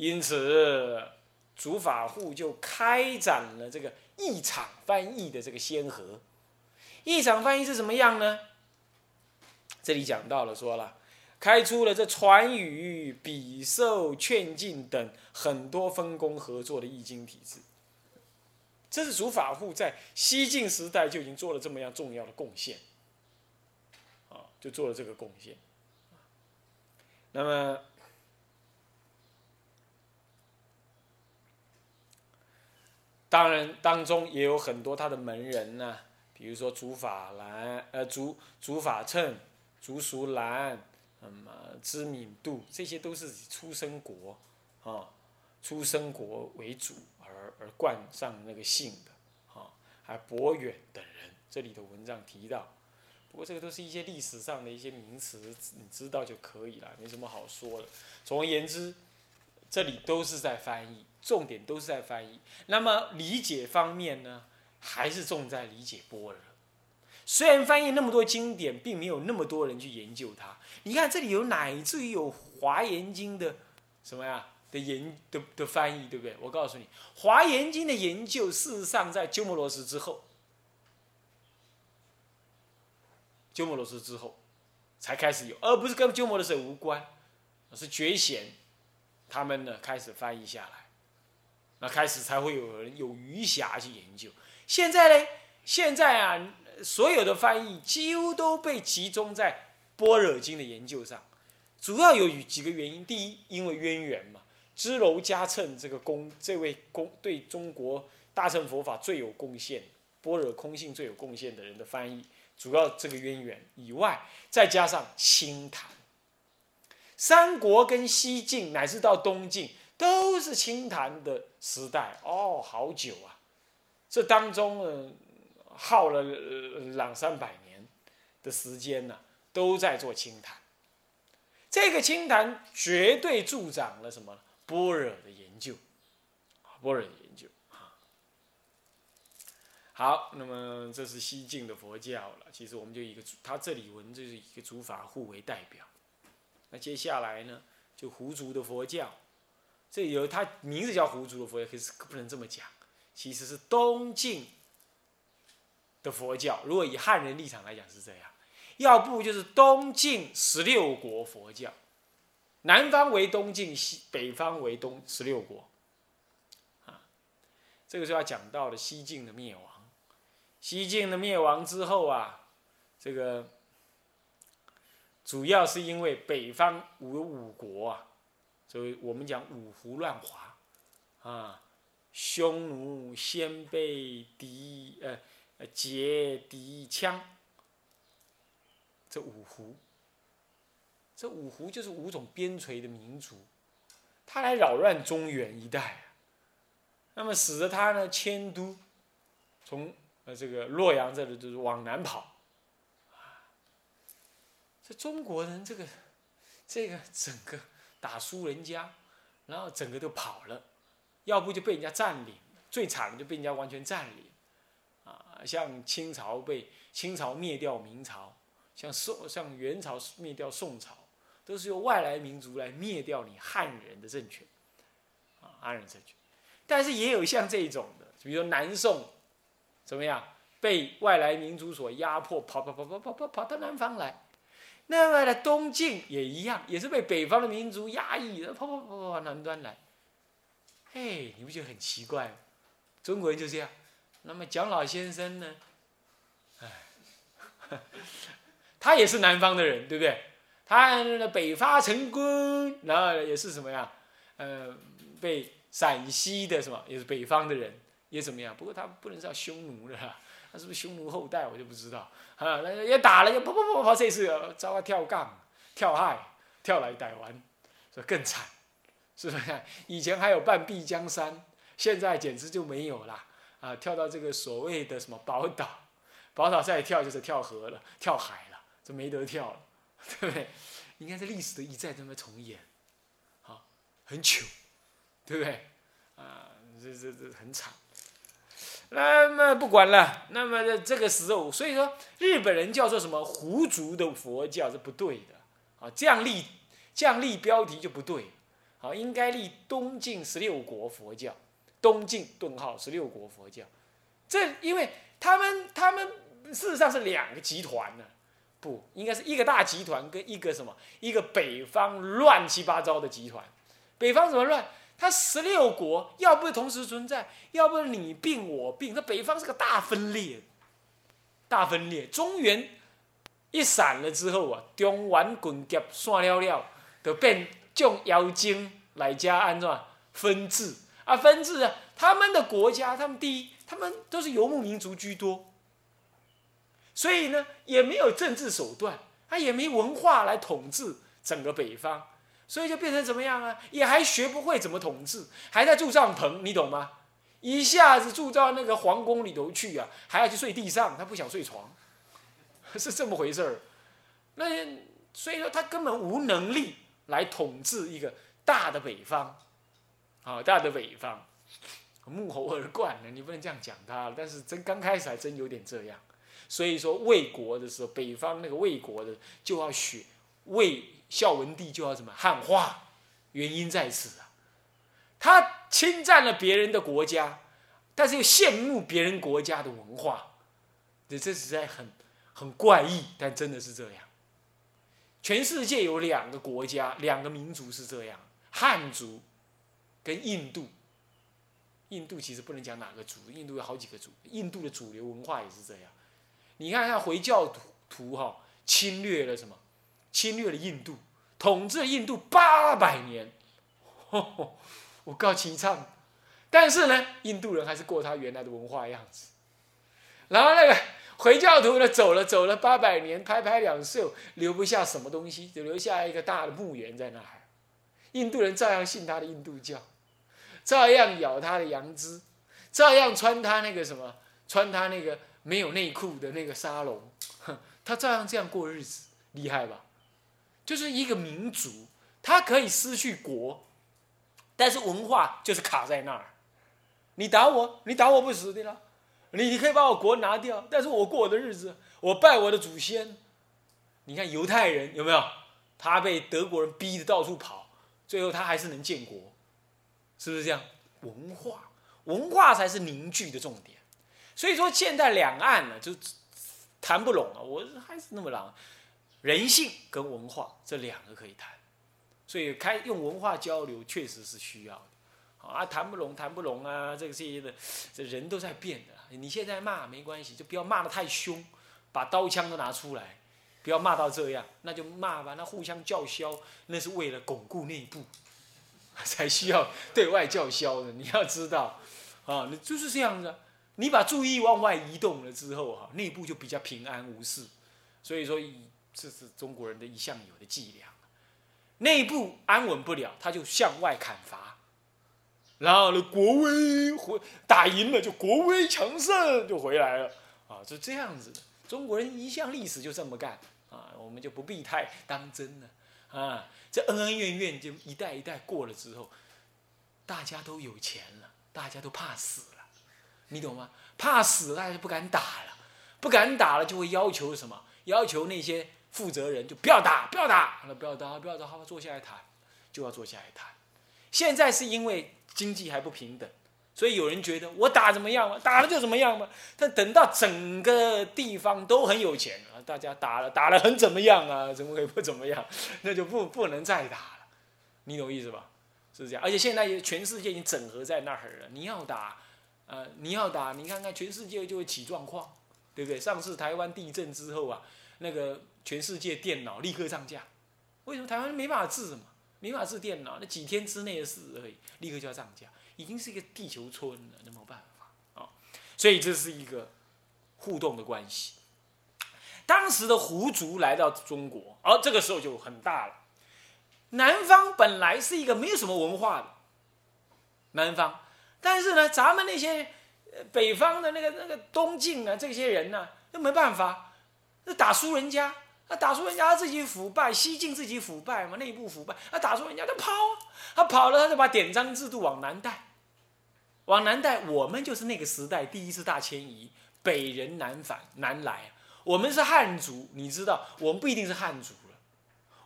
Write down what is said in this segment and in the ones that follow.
因此，主法户就开展了这个一场翻译的这个先河。一场翻译是什么样呢？这里讲到了，说了，开出了这传语、比受、劝进等很多分工合作的易经体制。这是主法户在西晋时代就已经做了这么样重要的贡献，啊，就做了这个贡献。那么，当然当中也有很多他的门人呢，比如说主法兰，呃，主主法称、主属兰，嗯么知敏度，这些都是以出生国，啊，出生国为主。而而冠上那个姓的，啊，还博远等人，这里的文章提到，不过这个都是一些历史上的一些名词，你知道就可以了，没什么好说的。总而言之，这里都是在翻译，重点都是在翻译。那么理解方面呢，还是重在理解般若。虽然翻译那么多经典，并没有那么多人去研究它。你看这里有乃至于有华严经的什么呀？的研的的翻译对不对？我告诉你，《华严经》的研究事实上在鸠摩罗什之后，鸠摩罗什之后才开始有，而不是跟鸠摩罗什无关，是觉贤他们呢开始翻译下来，那开始才会有人有余暇去研究。现在呢，现在啊，所有的翻译几乎都被集中在《般若经》的研究上，主要有几个原因：第一，因为渊源嘛。支娄迦谶这个功，这位功对中国大乘佛法最有贡献，般若空性最有贡献的人的翻译，主要这个渊源以外，再加上清谈，三国跟西晋乃至到东晋都是清谈的时代哦，好久啊，这当中呢耗了两三百年的时间呢，都在做清谈，这个清谈绝对助长了什么？般若的研究，般若的研究啊。好，那么这是西晋的佛教了。其实我们就一个，他这里文就是一个主法互为代表。那接下来呢，就胡族的佛教，这有他名字叫胡族的佛教，可是不能这么讲，其实是东晋的佛教。如果以汉人立场来讲是这样，要不就是东晋十六国佛教。南方为东晋，西北方为东十六国，啊，这个是要讲到的西晋的灭亡。西晋的灭亡之后啊，这个主要是因为北方五五国啊，所以我们讲五胡乱华，啊，匈奴、鲜卑、狄呃呃羯、狄、羌，这五胡。这五胡就是五种边陲的民族，他来扰乱中原一带，那么使得他呢迁都，从呃这个洛阳这里就是往南跑，啊，这中国人这个这个整个打输人家，然后整个都跑了，要不就被人家占领，最惨的就被人家完全占领，啊，像清朝被清朝灭掉明朝，像宋像元朝灭掉宋朝。都是由外来民族来灭掉你汉人的政权，啊，汉人政权。但是也有像这种的，比如说南宋，怎么样被外来民族所压迫，跑跑跑跑跑跑跑到南方来。那么呢，东晋也一样，也是被北方的民族压抑，跑跑跑跑跑南端来。嘿，你不觉得很奇怪吗？中国人就这样。那么蒋老先生呢？哎，他也是南方的人，对不对？他北伐成功，然后也是什么呀？呃，被陕西的什么也是北方的人也怎么样？不过他不能叫匈奴的，他是不是匈奴后代？我就不知道。啊，那也打了，就跑跑跑跑，这次遭他跳杠、跳海、跳来台湾，所以更惨，是不是？以前还有半壁江山，现在简直就没有了啊！跳到这个所谓的什么宝岛，宝岛再跳就是跳河了、跳海了，就没得跳了。对不对？你看这历史的一再这么重演，好，很糗，对不对？啊，这这这很惨。那么不管了，那么在这个时候，所以说日本人叫做什么胡族的佛教是不对的啊，这样立这样立标题就不对好，应该立东晋十六国佛教，东晋顿号十六国佛教。这因为他们他们事实上是两个集团呢，不应该是一个大集团跟一个什么一个北方乱七八糟的集团。北方怎么乱？它十六国要不同时存在，要不你病我病，那北方是个大分裂，大分裂。中原一散了之后啊，中原滚结散了了，就变种妖精来加安怎分治啊？分治啊！他们的国家，他们第一，他们都是游牧民族居多，所以呢，也没有政治手段，他也没文化来统治整个北方。所以就变成怎么样啊？也还学不会怎么统治，还在住帐篷，你懂吗？一下子住到那个皇宫里头去啊，还要去睡地上，他不想睡床，是这么回事儿。那所以说他根本无能力来统治一个大的北方，啊，大的北方，木猴而冠呢，你不能这样讲他。但是真刚开始还真有点这样。所以说魏国的时候，北方那个魏国的就要学魏。孝文帝就要什么汉化，原因在此啊，他侵占了别人的国家，但是又羡慕别人国家的文化，这这实在很很怪异，但真的是这样。全世界有两个国家，两个民族是这样，汉族跟印度。印度其实不能讲哪个族，印度有好几个族，印度的主流文化也是这样。你看看回教徒徒哈侵略了什么？侵略了印度，统治了印度八百年，我告齐唱，但是呢，印度人还是过他原来的文化样子。然后那个回教徒呢，走了走了八百年，拍拍两袖，留不下什么东西，就留下一个大的墓园在那儿。印度人照样信他的印度教，照样咬他的羊脂，照样穿他那个什么，穿他那个没有内裤的那个沙龙，他照样这样过日子，厉害吧？就是一个民族，他可以失去国，但是文化就是卡在那儿。你打我，你打我不死的了。你你可以把我国拿掉，但是我过我的日子，我拜我的祖先。你看犹太人有没有？他被德国人逼的到处跑，最后他还是能建国，是不是这样？文化，文化才是凝聚的重点。所以说现在两岸呢就谈不拢了，我还是那么狼。人性跟文化这两个可以谈，所以开用文化交流确实是需要的，啊，谈不拢谈不拢啊，这个这些的，这人都在变的。你现在骂没关系，就不要骂的太凶，把刀枪都拿出来，不要骂到这样，那就骂吧，那互相叫嚣，那是为了巩固内部，才需要对外叫嚣的。你要知道，啊，你就是这样子，你把注意往外移动了之后，哈，内部就比较平安无事。所以说以。这是中国人的一向有的伎俩，内部安稳不了，他就向外砍伐，然后呢，国威回打赢了就国威强盛就回来了，啊，就这样子的。中国人一向历史就这么干，啊，我们就不必太当真了，啊，这恩恩怨怨就一代一代过了之后，大家都有钱了，大家都怕死了，你懂吗？怕死，大家就不敢打了，不敢打了就会要求什么？要求那些。负责人就不要打，不要打，了不要打，不要打，好，坐下来谈，就要坐下来谈。现在是因为经济还不平等，所以有人觉得我打怎么样嘛，打了就怎么样嘛。但等到整个地方都很有钱啊，大家打了打了很怎么样啊？怎么可以不怎么样？那就不不能再打了，你懂意思吧？是这样。而且现在全世界已经整合在那儿了，你要打，呃，你要打，你看看全世界就会起状况，对不对？上次台湾地震之后啊，那个。全世界电脑立刻涨价，为什么台湾没办法治嘛？没法治电脑，那几天之内的事而已，立刻就要涨价，已经是一个地球村了，那没办法啊。所以这是一个互动的关系。当时的胡族来到中国，而这个时候就很大了。南方本来是一个没有什么文化的南方，但是呢，咱们那些北方的那个那个东晋啊，这些人呢，那没办法，那打输人家。他打输人家，他自己腐败；西晋自己腐败嘛，内部腐败。他打输人家，他跑啊，他跑了，他就把典章制度往南带，往南带。我们就是那个时代第一次大迁移，北人南返南来。我们是汉族，你知道，我们不一定是汉族了。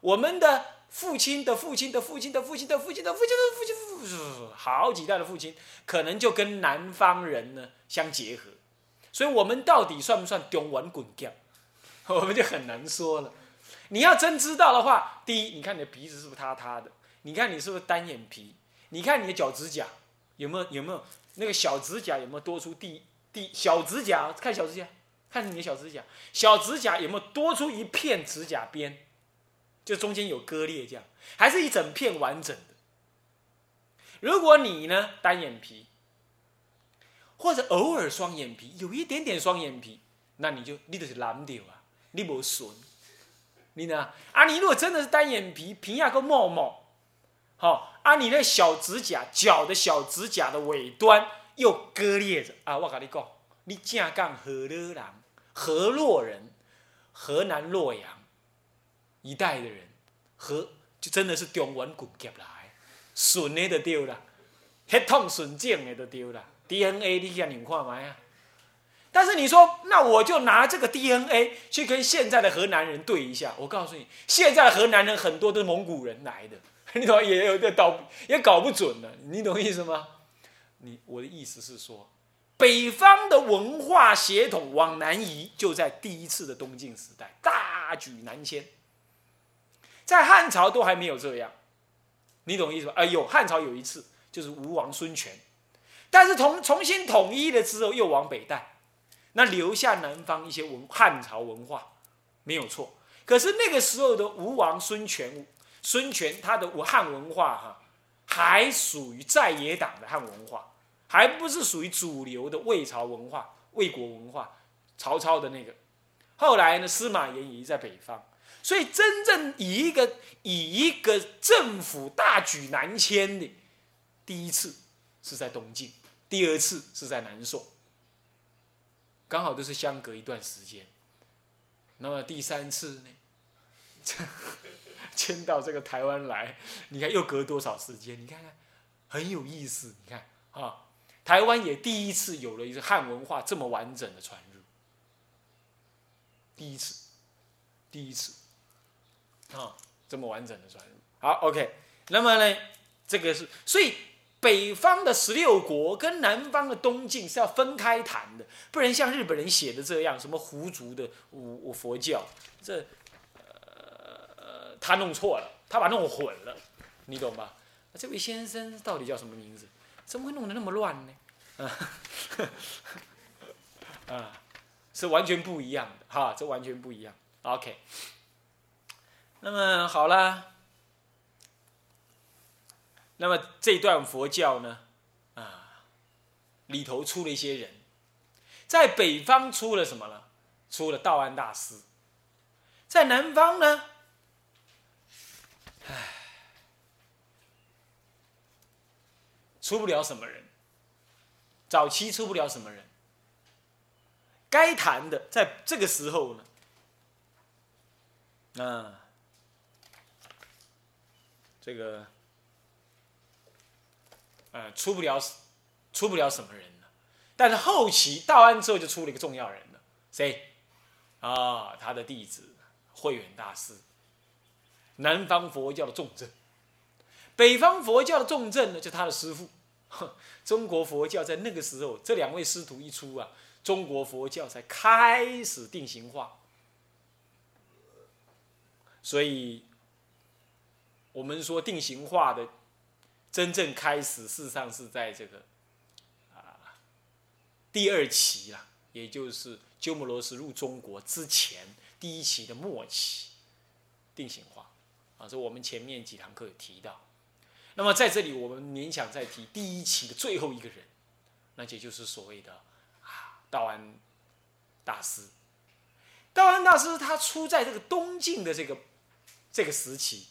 我们的父亲的父亲的父亲的父亲的父亲的父亲的父亲，好几代的父亲，可能就跟南方人呢相结合。所以我们到底算不算中文滚教？我们就很难说了。你要真知道的话，第一，你看你的鼻子是不是塌塌的？你看你是不是单眼皮？你看你的脚趾甲有没有有没有那个小指甲有没有多出第第小指甲？看小指甲，看你的小指甲，小指甲有没有多出一片指甲边？就中间有割裂这样，还是一整片完整的？如果你呢单眼皮，或者偶尔双眼皮，有一点点双眼皮，那你就你就是蓝掉啊，你无顺。你呢？啊，你如果真的是单眼皮，皮下个毛毛，好，啊，你那小指甲，脚的小指甲的尾端又割裂着啊！我跟你讲，你正港河洛人，河洛人，河南洛阳一带的人，河就真的是中原滚夹来，顺的就丢了，血统纯正的就丢了，DNA 你去看你看麦啊！但是你说，那我就拿这个 DNA 去跟现在的河南人对一下。我告诉你，现在河南人很多都是蒙古人来的，你懂？也有的搞也搞不准的，你懂意思吗？你我的意思是说，北方的文化血统往南移，就在第一次的东晋时代大举南迁，在汉朝都还没有这样，你懂意思吧？哎呦，汉朝有一次就是吴王孙权，但是重重新统一了之后，又往北带。那留下南方一些文汉朝文化，没有错。可是那个时候的吴王孙权，孙权他的汉文化哈，还属于在野党的汉文化，还不是属于主流的魏朝文化、魏国文化。曹操的那个，后来呢，司马炎也在北方，所以真正以一个以一个政府大举南迁的，第一次是在东晋，第二次是在南宋。刚好都是相隔一段时间，那么第三次呢，迁到这个台湾来，你看又隔多少时间？你看看，很有意思。你看啊，台湾也第一次有了一个汉文化这么完整的传入，第一次，第一次，啊，这么完整的传入。好，OK，那么呢，这个是所以。北方的十六国跟南方的东晋是要分开谈的，不然像日本人写的这样，什么胡族的我佛教，这呃他弄错了，他把弄混了，你懂吧？这位先生到底叫什么名字？怎么会弄得那么乱呢？啊，是完全不一样的哈，这完全不一样。OK，那么好了。那么这段佛教呢，啊，里头出了一些人，在北方出了什么呢？出了道安大师，在南方呢，唉，出不了什么人，早期出不了什么人。该谈的，在这个时候呢，啊，这个。呃，出不了，出不了什么人了。但是后期道安之后就出了一个重要人了，谁？啊，他的弟子慧远大师。南方佛教的重镇，北方佛教的重镇呢，就他的师父。中国佛教在那个时候，这两位师徒一出啊，中国佛教才开始定型化。所以，我们说定型化的。真正开始，事实上是在这个啊第二期啦，也就是鸠摩罗什入中国之前第一期的末期定型化啊，这我们前面几堂课有提到。那么在这里，我们勉强再提第一期的最后一个人，那也就是所谓的啊道安大师。道安大师他出在这个东晋的这个这个时期，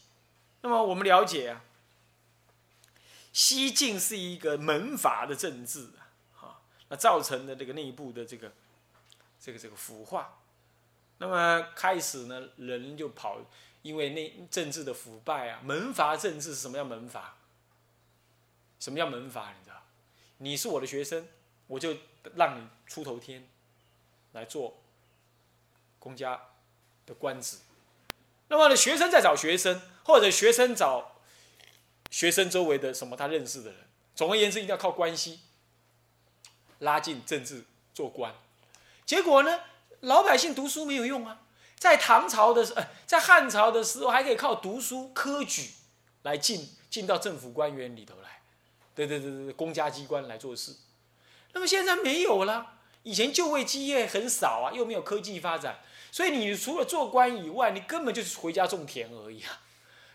那么我们了解啊。西晋是一个门阀的政治啊，哈，那造成的这个内部的这个这个这个腐化，那么开始呢，人就跑，因为那政治的腐败啊，门阀政治是什么叫门阀？什么叫门阀？你知道？你是我的学生，我就让你出头天来做公家的官职。那么呢，学生在找学生，或者学生找学生周围的什么他认识的人。总而言之，一定要靠关系拉近政治做官。结果呢，老百姓读书没有用啊。在唐朝的时，呃，在汉朝的时候，还可以靠读书科举来进进到政府官员里头来，对对对对，公家机关来做事。那么现在没有了，以前就位基业很少啊，又没有科技发展，所以你除了做官以外，你根本就是回家种田而已啊，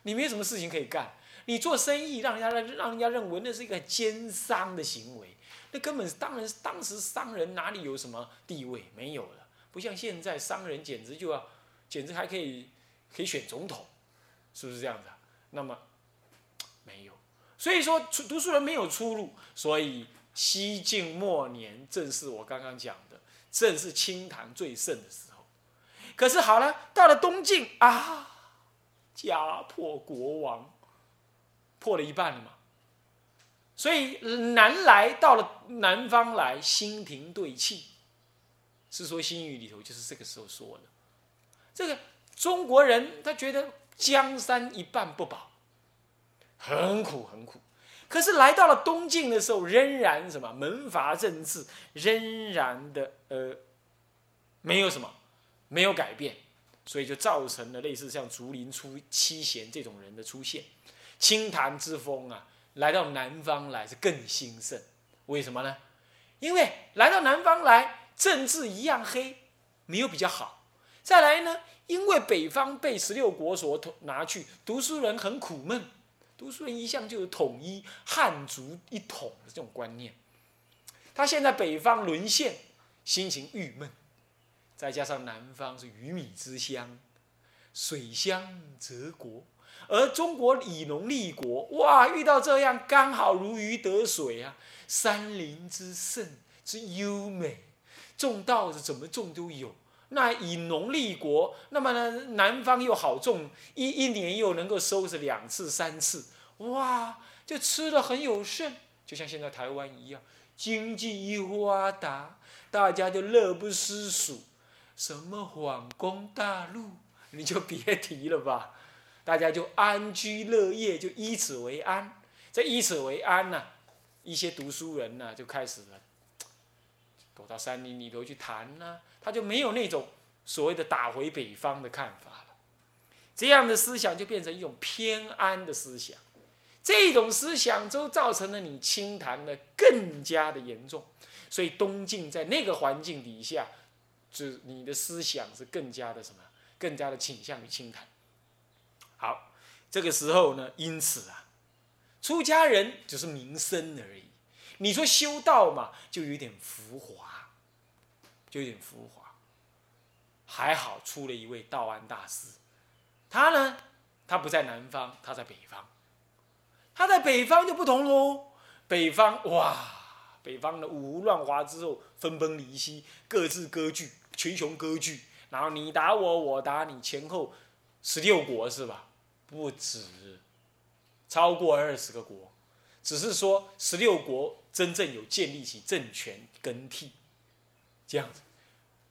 你没有什么事情可以干。你做生意，让人家让人家认为那是一个奸商的行为，那根本当然当时商人哪里有什么地位，没有了。不像现在商人简直就要，简直还可以可以选总统，是不是这样子？那么没有，所以说读读书人没有出路。所以西晋末年正是我刚刚讲的，正是清谈最盛的时候。可是好了，到了东晋啊，家破国亡。破了一半了嘛，所以南来到了南方来，心停对气，是说新语里头就是这个时候说的。这个中国人他觉得江山一半不保，很苦很苦。可是来到了东晋的时候，仍然什么门阀政治仍然的呃没有什么没有改变，所以就造成了类似像竹林出七贤这种人的出现。清谈之风啊，来到南方来是更兴盛，为什么呢？因为来到南方来，政治一样黑，没有比较好。再来呢，因为北方被十六国所统拿去，读书人很苦闷，读书人一向就有统一汉族一统的这种观念。他现在北方沦陷，心情郁闷，再加上南方是鱼米之乡，水乡泽国。而中国以农立国，哇，遇到这样刚好如鱼得水啊！山林之盛之优美，种稻子怎么种都有。那以农立国，那么呢，南方又好种，一一年又能够收拾两次三次，哇，就吃的很有剩。就像现在台湾一样，经济一发达，大家就乐不思蜀。什么反攻大陆，你就别提了吧。大家就安居乐业，就以此为安。这以此为安呢，一些读书人呢就开始了，躲到山林里头去谈呢，他就没有那种所谓的打回北方的看法了。这样的思想就变成一种偏安的思想，这种思想就造成了你清谈的更加的严重。所以东晋在那个环境底下，就你的思想是更加的什么？更加的倾向于清谈。这个时候呢，因此啊，出家人只是名声而已。你说修道嘛，就有点浮华，就有点浮华。还好出了一位道安大师，他呢，他不在南方，他在北方。他在北方就不同喽，北方哇，北方的五胡乱华之后，分崩离析，各自割据，群雄割据，然后你打我，我打你，前后十六国是吧？不止，超过二十个国，只是说十六国真正有建立起政权更替，这样子，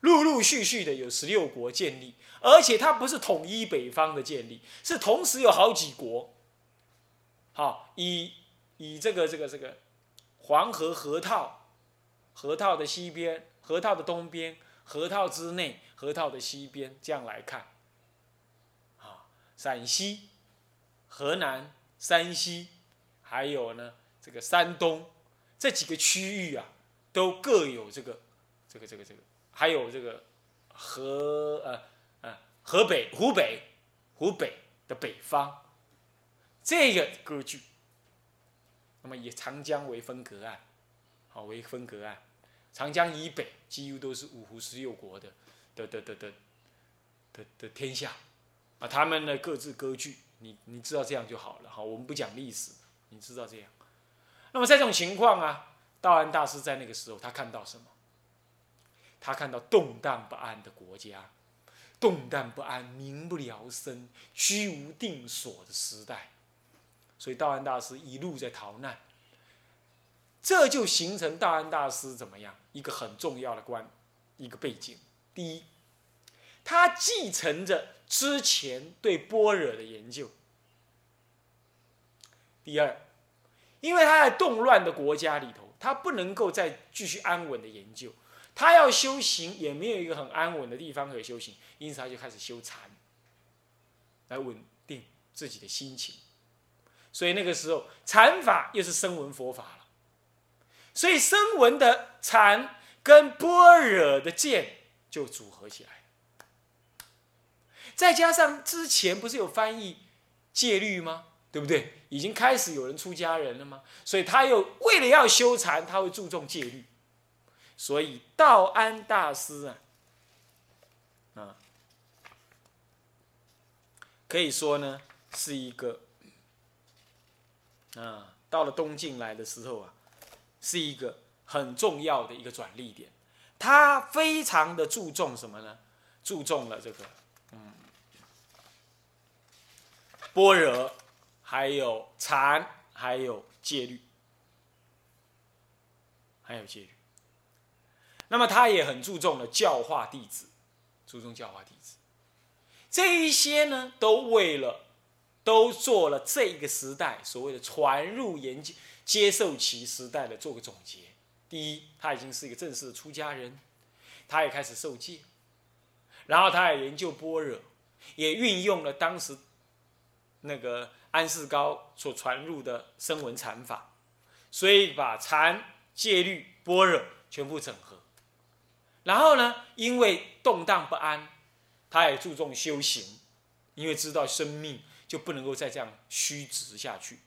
陆陆续续的有十六国建立，而且它不是统一北方的建立，是同时有好几国。好，以以这个这个这个黄河河套，河套的西边，河套的东边，河套之内，河套的西边，这样来看。陕西、河南、山西，还有呢，这个山东这几个区域啊，都各有这个、这个、这个、这个，还有这个河呃呃河北、湖北、湖北的北方，这个割据。那么以长江为分隔岸，好为分隔岸，长江以北几乎都是五湖十六国的的的的的的的天下。啊，他们呢各自割据，你你知道这样就好了。好，我们不讲历史，你知道这样。那么在这种情况啊，道安大师在那个时候，他看到什么？他看到动荡不安的国家，动荡不安、民不聊生、居无定所的时代。所以道安大师一路在逃难，这就形成道安大师怎么样一个很重要的关一个背景。第一，他继承着。之前对般若的研究。第二，因为他在动乱的国家里头，他不能够再继续安稳的研究，他要修行也没有一个很安稳的地方可以修行，因此他就开始修禅，来稳定自己的心情。所以那个时候，禅法又是声闻佛法了。所以声闻的禅跟般若的见就组合起来。再加上之前不是有翻译戒律吗？对不对？已经开始有人出家人了吗？所以他又为了要修禅，他会注重戒律。所以道安大师啊，啊，可以说呢是一个。啊，到了东晋来的时候啊，是一个很重要的一个转捩点。他非常的注重什么呢？注重了这个，嗯，般若，还有禅，还有戒律，还有戒律。那么他也很注重了教化弟子，注重教化弟子。这一些呢，都为了。都做了这个时代所谓的传入研究、接受其时代的做个总结。第一，他已经是一个正式的出家人，他也开始受戒，然后他也研究般若，也运用了当时那个安世高所传入的声闻禅法，所以把禅、戒律、般若全部整合。然后呢，因为动荡不安，他也注重修行，因为知道生命。就不能够再这样虚直下去，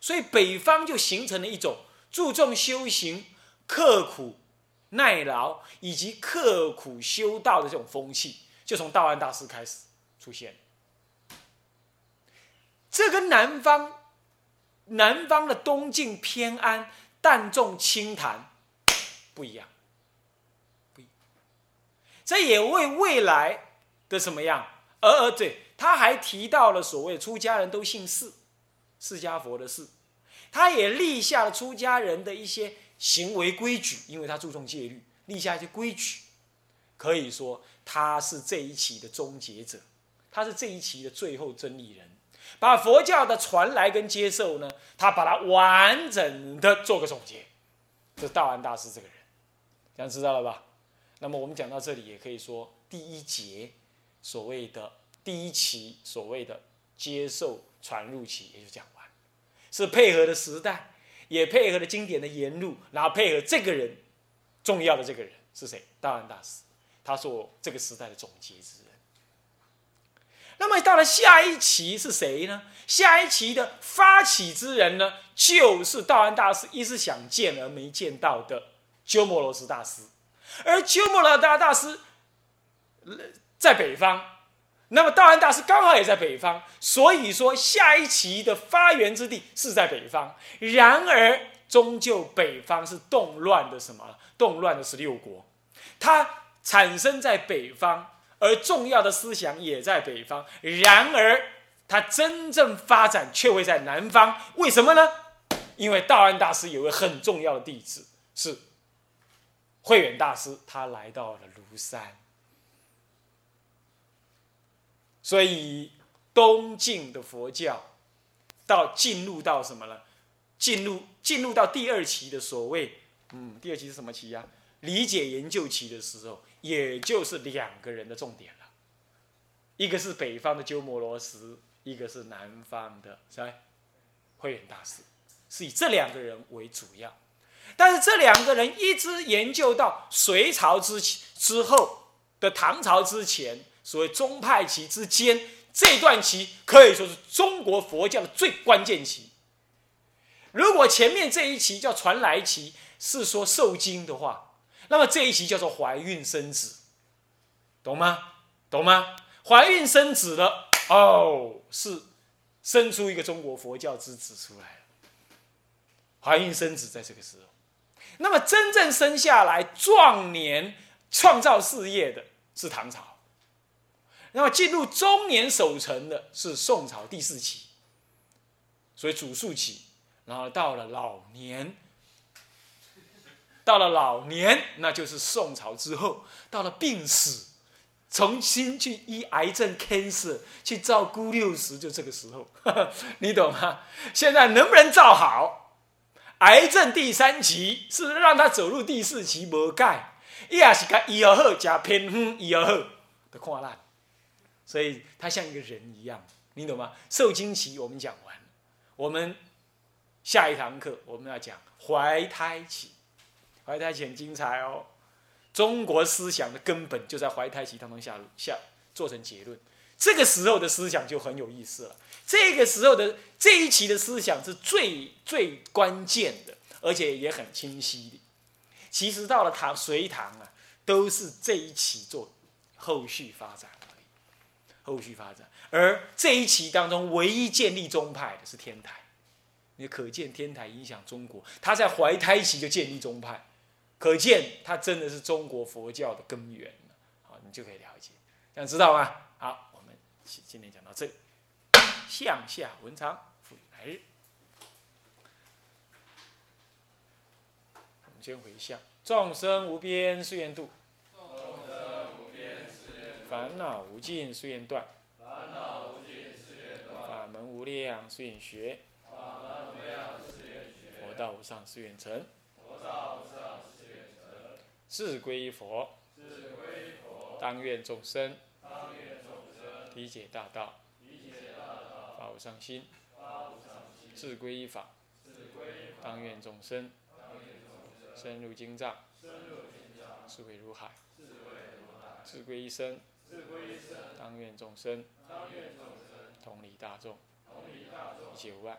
所以北方就形成了一种注重修行、刻苦耐劳以及刻苦修道的这种风气，就从道安大师开始出现。这跟南方南方的东晋偏安、淡重清谈不一样，不一样，这也为未来的什么样？而而对。他还提到了所谓出家人都姓释，释迦佛的释，他也立下了出家人的一些行为规矩，因为他注重戒律，立下一些规矩，可以说他是这一期的终结者，他是这一期的最后真理人，把佛教的传来跟接受呢，他把它完整的做个总结，这道安大师这个人，这样知道了吧？那么我们讲到这里，也可以说第一节所谓的。第一期所谓的接受传入期也就讲完，是配合的时代，也配合了经典的言录，然后配合这个人重要的这个人是谁？道安大师，他说这个时代的总结之人。那么到了下一期是谁呢？下一期的发起之人呢，就是道安大师一直想见而没见到的鸠摩罗什大师，而鸠摩罗大大师在北方。那么道安大师刚好也在北方，所以说下一期的发源之地是在北方。然而，终究北方是动乱的什么？动乱的十六国，它产生在北方，而重要的思想也在北方。然而，它真正发展却会在南方。为什么呢？因为道安大师有个很重要的弟子是慧远大师，他来到了庐山。所以，东晋的佛教到进入到什么了？进入进入到第二期的所谓，嗯，第二期是什么期呀？理解研究期的时候，也就是两个人的重点了。一个是北方的鸠摩罗什，一个是南方的谁？慧远大师，是以这两个人为主要。但是这两个人一直研究到隋朝之之后的唐朝之前。所谓宗派期之间这段期可以说是中国佛教的最关键期。如果前面这一期叫传来期，是说受精的话，那么这一期叫做怀孕生子，懂吗？懂吗？怀孕生子了，哦，是生出一个中国佛教之子出来了。怀孕生子在这个时候，那么真正生下来壮年创造事业的是唐朝。那么进入中年守成的是宋朝第四期，所以主数期，然后到了老年，到了老年，那就是宋朝之后，到了病死，重新去医癌症 cancer，去照顾六十，就这个时候，你懂吗？现在能不能照好？癌症第三期是让他走入第四期？魔改，伊也是甲医好，加偏方医好，的看烂。所以他像一个人一样，你懂吗？受精期我们讲完，我们下一堂课我们要讲怀胎期，怀胎期很精彩哦。中国思想的根本就在怀胎期当中下下做成结论，这个时候的思想就很有意思了。这个时候的这一期的思想是最最关键的，而且也很清晰的。其实到了唐隋唐啊，都是这一期做后续发展而已，后续发展。而这一期当中，唯一建立宗派的是天台，你可见天台影响中国，他在怀胎期就建立宗派。可见，它真的是中国佛教的根源。好，你就可以了解，想知道吗？好，我们今天讲到这里，向下文长复来日。我们先回向：众生无边誓愿度，烦恼无尽誓愿断，烦恼无尽，寺院断。法门无量誓愿学，佛道无上誓愿成。自归佛，当愿众生。理解大道，发无上心；自归法，当愿众生。深入经藏，智慧如海；智归一生，当愿众生。同理大众，一切无碍。